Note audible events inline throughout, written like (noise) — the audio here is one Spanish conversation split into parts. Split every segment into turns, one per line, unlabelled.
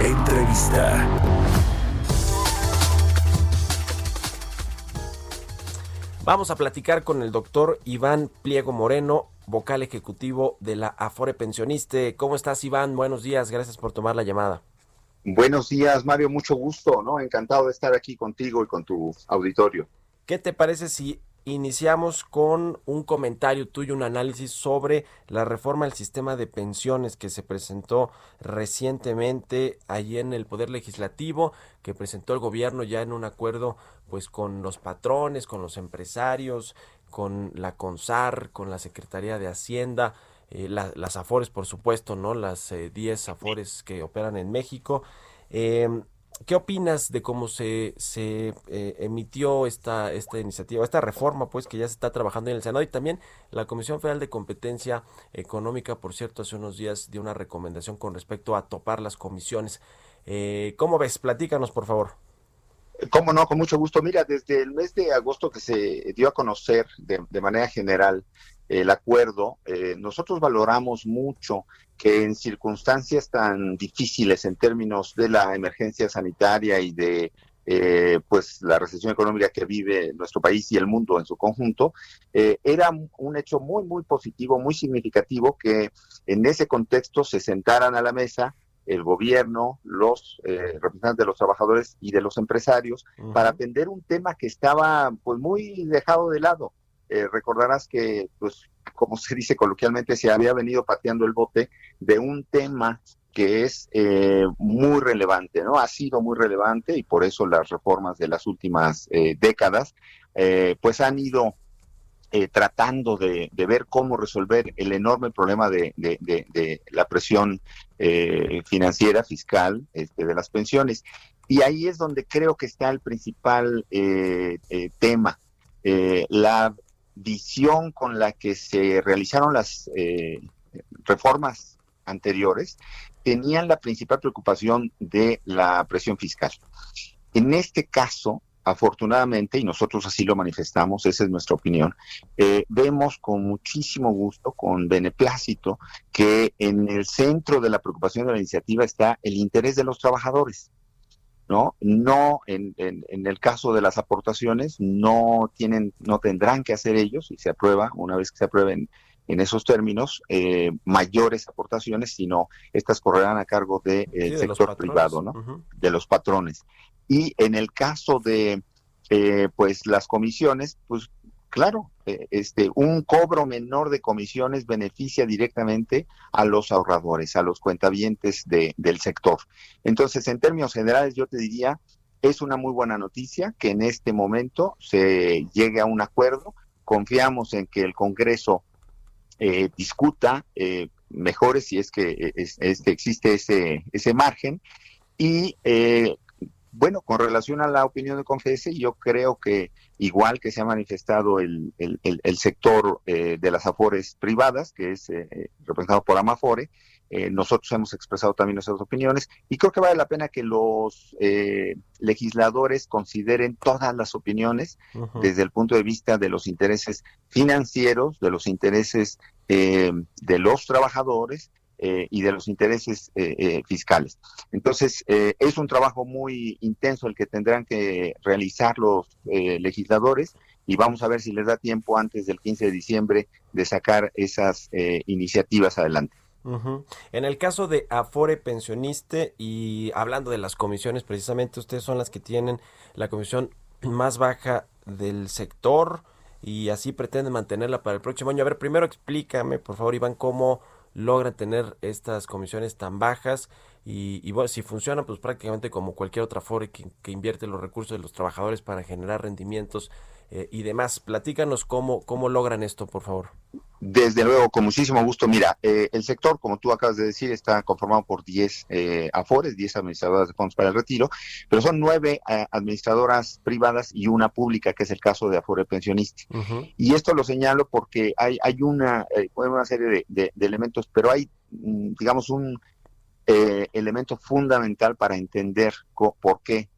Entrevista.
Vamos a platicar con el doctor Iván Pliego Moreno, vocal ejecutivo de la Afore Pensioniste. ¿Cómo estás, Iván? Buenos días, gracias por tomar la llamada.
Buenos días, Mario, mucho gusto, ¿no? Encantado de estar aquí contigo y con tu auditorio.
¿Qué te parece si iniciamos con un comentario tuyo, un análisis sobre la reforma al sistema de pensiones que se presentó recientemente allí en el Poder Legislativo, que presentó el gobierno ya en un acuerdo pues con los patrones, con los empresarios, con la CONSAR, con la Secretaría de Hacienda, eh, las AFORES, por supuesto, ¿no? Las 10 eh, AFORES que operan en México. Em, ¿Qué opinas de cómo se, se eh, emitió esta, esta iniciativa, esta reforma, pues, que ya se está trabajando en el Senado? Y también la Comisión Federal de Competencia Económica, por cierto, hace unos días dio una recomendación con respecto a topar las comisiones. ¿Cómo ves? Platícanos, por favor.
Cómo no, con mucho gusto. Mira, desde el mes de agosto que se dio a conocer de, manera general el acuerdo, eh, nosotros valoramos mucho que en circunstancias tan difíciles en términos de la emergencia sanitaria y de eh, pues la recesión económica que vive nuestro país y el mundo en su conjunto, eh, era un hecho muy, muy positivo, muy significativo que en ese contexto se sentaran a la mesa el gobierno, los eh, representantes de los trabajadores y de los empresarios para atender un tema que estaba pues muy dejado de lado. Eh, recordarás que, pues, como se dice coloquialmente, se había venido pateando el bote de un tema que es eh, muy relevante, ¿no? Ha sido muy relevante y por eso las reformas de las últimas décadas, pues han ido eh, tratando de, ver cómo resolver el enorme problema de, la presión eh, financiera, fiscal, este, de las pensiones. Y ahí es donde creo que está el principal eh, tema. la visión con la que se realizaron las reformas anteriores tenían la principal preocupación de la presión fiscal. En este caso, afortunadamente, y nosotros así lo manifestamos, esa es nuestra opinión, eh, vemos con muchísimo gusto, con beneplácito, que en el centro de la preocupación de la iniciativa está el interés de los trabajadores. ¿No? No, en, en, el caso de las aportaciones, no tienen, no tendrán que hacer ellos, y se aprueba, una vez que se aprueben en esos términos, eh, mayores aportaciones, sino estas correrán a cargo del de, sector privado, ¿no? De los patrones. Y en el caso de eh, pues las comisiones, pues claro, eh, este un cobro menor de comisiones beneficia directamente a los ahorradores, a los cuentavientes de, del sector. Entonces, en términos generales, yo te diría, es una muy buena noticia que en este momento se llegue a un acuerdo. Confiamos en que el Congreso eh, discuta eh, mejores si es que, es, que existe ese, ese margen y eh, bueno, con relación a la opinión de Confese, yo creo que igual que se ha manifestado el, el, sector eh, de las afores privadas, que es eh, eh, representado por Amafore, nosotros hemos expresado también nuestras opiniones y creo que vale la pena que los legisladores consideren todas las opiniones desde el punto de vista de los intereses financieros, de los intereses de los trabajadores eh, y de los intereses eh, eh, fiscales. Entonces, es un trabajo muy intenso el que tendrán que realizar los legisladores y vamos a ver si les da tiempo antes del 15 de diciembre de sacar esas iniciativas adelante.
En el caso de Afore Pensioniste y hablando de las comisiones, precisamente ustedes son las que tienen la comisión más baja del sector y así pretenden mantenerla para el próximo año. A ver, primero explícame, por favor, Iván, cómo logran tener estas comisiones tan bajas y, bueno, si funciona, pues prácticamente como cualquier otra Afore que, que invierte los recursos de los trabajadores para generar rendimientos eh, y demás. Platícanos cómo, cómo logran esto, por favor.
Desde luego, con muchísimo gusto. Mira, eh, el sector, como tú acabas de decir, está conformado por 10 eh, AFORES, 10 administradoras de fondos para el retiro, pero son nueve eh, administradoras privadas y una pública, que es el caso de Afore Pensionista. Y esto lo señalo porque hay, hay una, una serie de, elementos, pero hay, mm, digamos, un elemento fundamental para entender por qué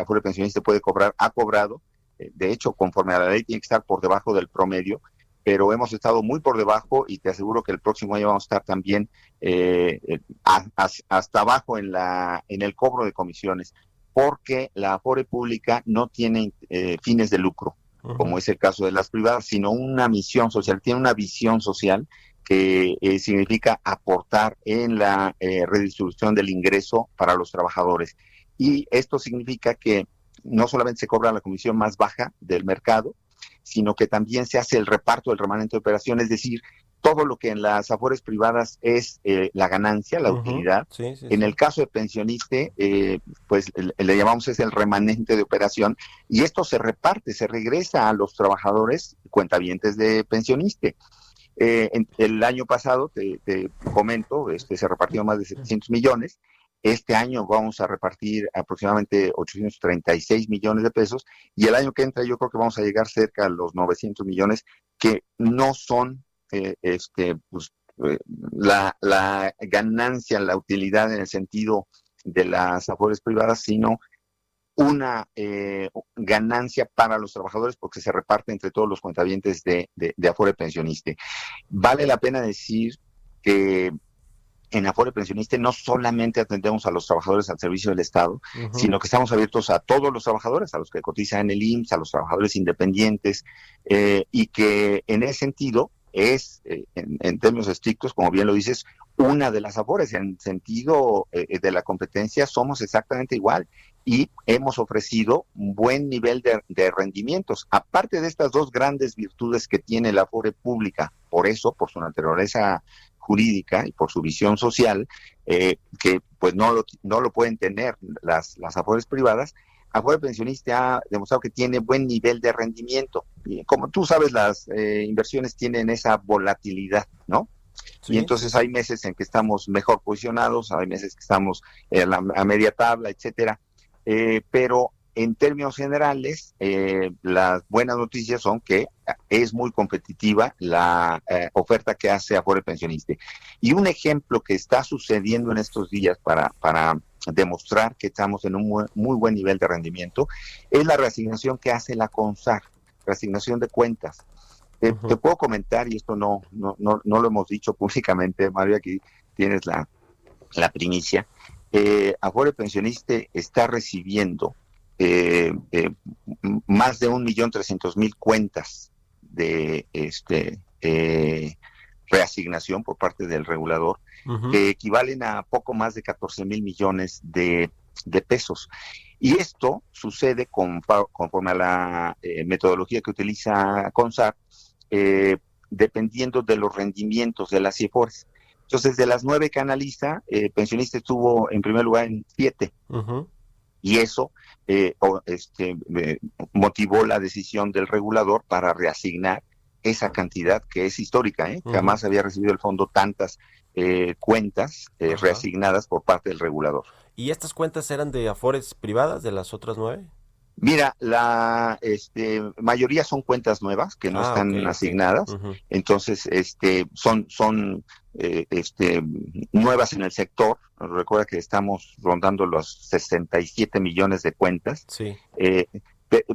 Afore Pensionista puede cobrar, ha cobrado. De hecho, conforme a la ley, tiene que estar por debajo del promedio, pero hemos estado muy por debajo y te aseguro que el próximo año vamos a estar también eh, hasta abajo en, la, en el cobro de comisiones, porque la Afore pública no tiene eh, fines de lucro, como es el caso de las privadas, sino una misión social, tiene una visión social que eh, significa aportar en la redistribución del ingreso para los trabajadores. Y esto significa que no solamente se cobra la comisión más baja del mercado, sino que también se hace el reparto del remanente de operación, es decir, todo lo que en las afores privadas es eh, la ganancia, la utilidad. en el caso de pensionista, eh, pues le, llamamos es el remanente de operación y esto se reparte, se regresa a los trabajadores cuentavientes de pensionista. Eh, el año pasado, te, comento, este, se repartió más de 700 millones. Este año vamos a repartir aproximadamente 836 millones de pesos. Y el año que entra yo creo que vamos a llegar cerca a los 900 millones que no son eh, este pues, eh, la, la, ganancia, la utilidad en el sentido de las afores privadas, sino una eh, ganancia para los trabajadores porque se reparte entre todos los cuentavientes de, de, de Afore Pensionista. Vale la pena decir que en Afore Pensionista no solamente atendemos a los trabajadores al servicio del Estado, sino que estamos abiertos a todos los trabajadores, a los que cotizan en el IMSS, a los trabajadores independientes, eh, y que en ese sentido es, eh, en, términos estrictos, como bien lo dices, una de las Afores. En sentido eh, de la competencia somos exactamente igual y hemos ofrecido un buen nivel de, de rendimientos. Aparte de estas dos grandes virtudes que tiene la Afore pública, por eso, por su naturaleza jurídica y por su visión social, eh, que pues no lo, no lo pueden tener las, las afores privadas, Afore Pensionista ha demostrado que tiene buen nivel de rendimiento. Y como tú sabes, las eh, inversiones tienen esa volatilidad, ¿no? Y entonces hay meses en que estamos mejor posicionados, hay meses que estamos a media tabla, etcétera. Eh, pero en términos generales, eh, las buenas noticias son que es muy competitiva la eh, oferta que hace Afore Pensionista. Y un ejemplo que está sucediendo en estos días para, para demostrar que estamos en un muy, buen nivel de rendimiento es la reasignación que hace la CONSAR, reasignación de cuentas. Te puedo comentar, y esto no, no, no, no, lo hemos dicho (laughs) públicamente, Mario, aquí tienes la, la primicia. Eh, Afore Pensionista está recibiendo eh, eh, más de un millón trescientos mil cuentas de este eh, reasignación por parte del regulador, que equivalen a poco más de 14 mil millones de, pesos. Y esto sucede conforme a la metodología que utiliza CONSAR, dependiendo de los rendimientos de las CIFORES. Entonces, de las nueve que analiza, pensionista estuvo en primer lugar en siete. Y eso eh, este, motivó la decisión del regulador para reasignar esa cantidad que es histórica, ¿eh? jamás había recibido el fondo tantas eh, cuentas eh, reasignadas por parte del regulador.
¿Y estas cuentas eran de afores privadas de las otras nueve?
Mira, la este, mayoría son cuentas nuevas que no ah, están asignadas, entonces este, son, son eh, este, nuevas en el sector. Recuerda que estamos rondando los 67 millones de cuentas.
Sí.
Eh,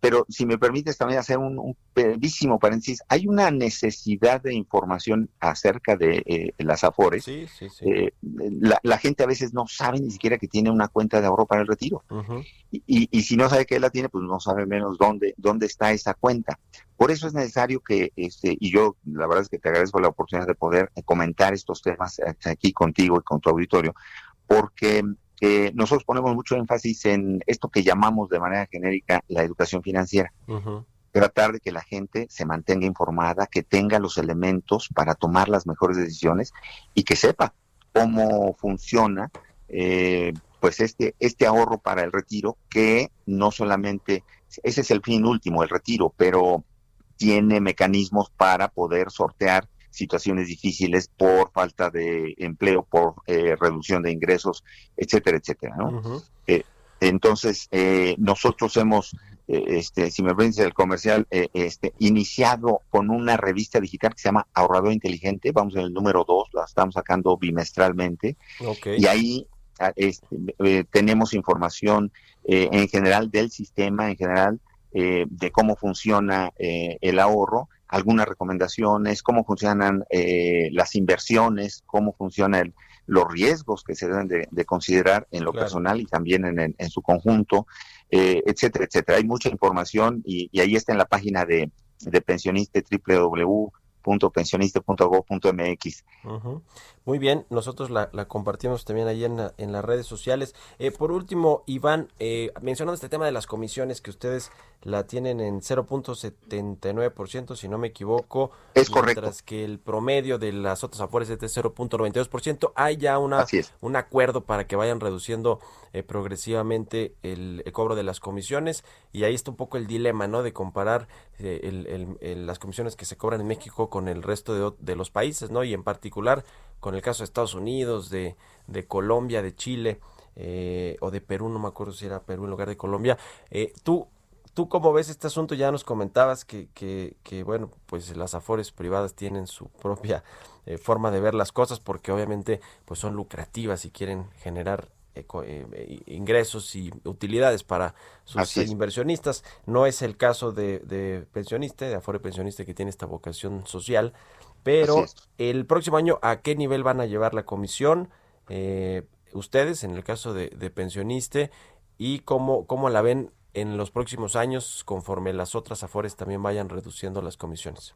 pero si me permites también hacer un, un paréntesis, hay una necesidad de información acerca de eh, las AFORES.
Sí, sí, sí.
Eh, la, gente a veces no sabe ni siquiera que tiene una cuenta de ahorro para el retiro. y, y, si no sabe que la tiene, pues no sabe menos dónde, dónde está esa cuenta. Por eso es necesario que, este, y yo la verdad es que te agradezco la oportunidad de poder comentar estos temas aquí contigo y con tu auditorio, porque nosotros ponemos mucho énfasis en esto que llamamos de manera genérica la educación financiera. Tratar de que la gente se mantenga informada, que tenga los elementos para tomar las mejores decisiones y que sepa cómo funciona eh, pues este, este ahorro para el retiro que no solamente, ese es el fin último, el retiro, pero tiene mecanismos para poder sortear situaciones difíciles por falta de empleo, por eh, reducción de ingresos, etcétera, etcétera. ¿no? Eh, entonces, eh, nosotros hemos, este, si me permite el comercial, este, iniciado con una revista digital que se llama Ahorrador Inteligente, vamos en el número dos, la estamos sacando bimestralmente, y ahí este, tenemos información en general del sistema, en general de cómo funciona el ahorro, algunas recomendaciones, cómo funcionan eh, las inversiones, cómo funcionan los riesgos que se deben de, considerar en lo personal y también en, en, su conjunto, eh, etcétera, etcétera. Hay mucha información y, y, ahí está en la página de, de pensionista www pensionista.gov.mx.
Muy bien, nosotros la, compartimos también ahí en, en las redes sociales. Eh, por último, Iván, eh, mencionando este tema de las comisiones que ustedes la tienen en 0.79%, si no me equivoco.
Es
mientras que el promedio de las otras afores es de 0.92%. Hay ya una, un acuerdo para que vayan reduciendo eh, progresivamente el, cobro de las comisiones y ahí está un poco el dilema, ¿no? De comparar eh, las comisiones que se cobran en México con el resto de, de, los países, ¿no? Y en particular con el caso de Estados Unidos, de, de Colombia, de Chile. Eh, o de Perú, no me acuerdo si era Perú en lugar de Colombia. ¿Tú ¿Tú cómo ves este asunto? Ya nos comentabas que, que, que bueno, pues las afores privadas tienen su propia eh, forma de ver las cosas porque obviamente pues son lucrativas y quieren generar eh, eh, ingresos y utilidades para sus inversionistas. No es el caso de, de pensionista, de afore pensionista que tiene esta vocación social, pero el próximo año, ¿a qué nivel van a llevar la comisión? ustedes, en el caso de, de pensionista, y cómo, cómo la ven en los próximos años conforme las otras afores también vayan reduciendo las comisiones?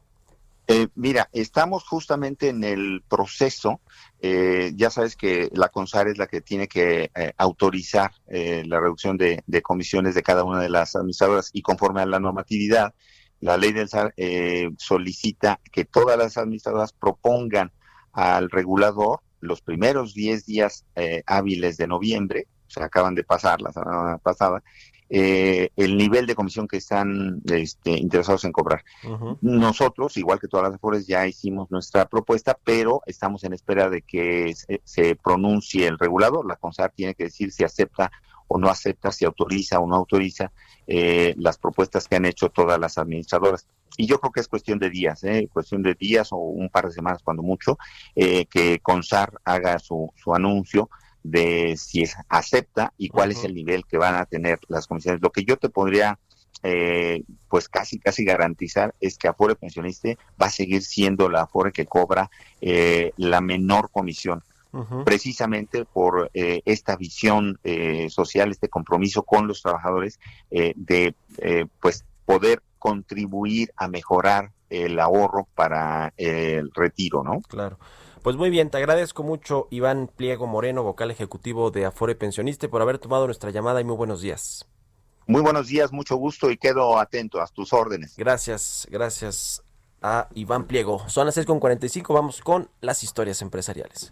Eh, mira, estamos justamente en el proceso. Eh, ya sabes que la CONSAR es la que tiene que eh, autorizar la reducción de, comisiones de cada una de las administradoras y conforme a la normatividad, la ley del SAR solicita que todas las administradoras propongan al regulador los primeros 10 días hábiles de noviembre, se acaban de pasar la semana pasada, eh, el nivel de comisión que están este, interesados en cobrar. Nosotros, igual que todas las afores, ya hicimos nuestra propuesta, pero estamos en espera de que se, pronuncie el regulador. La CONSAR tiene que decir si acepta o no acepta, si autoriza o no autoriza eh, las propuestas que han hecho todas las administradoras. Y yo creo que es cuestión de días, ¿eh? cuestión de días o un par de semanas cuando mucho, eh, que CONSAR haga su, su anuncio de si acepta y cuál es el nivel que van a tener las comisiones. Lo que yo te podría eh, pues casi casi garantizar es que Afore Pensionista va a seguir siendo la Afore que cobra eh, la menor comisión. precisamente por eh, esta visión social, este compromiso con los trabajadores de pues poder contribuir a mejorar el ahorro para el retiro, ¿no?
Claro. Pues muy bien, te agradezco mucho Iván Pliego Moreno, vocal ejecutivo de Afore Pensionista, por haber tomado nuestra llamada y muy buenos días.
Muy buenos días, mucho gusto y quedo atento a tus órdenes.
Gracias, gracias a Iván Pliego. Son las 6.45, vamos con las historias empresariales.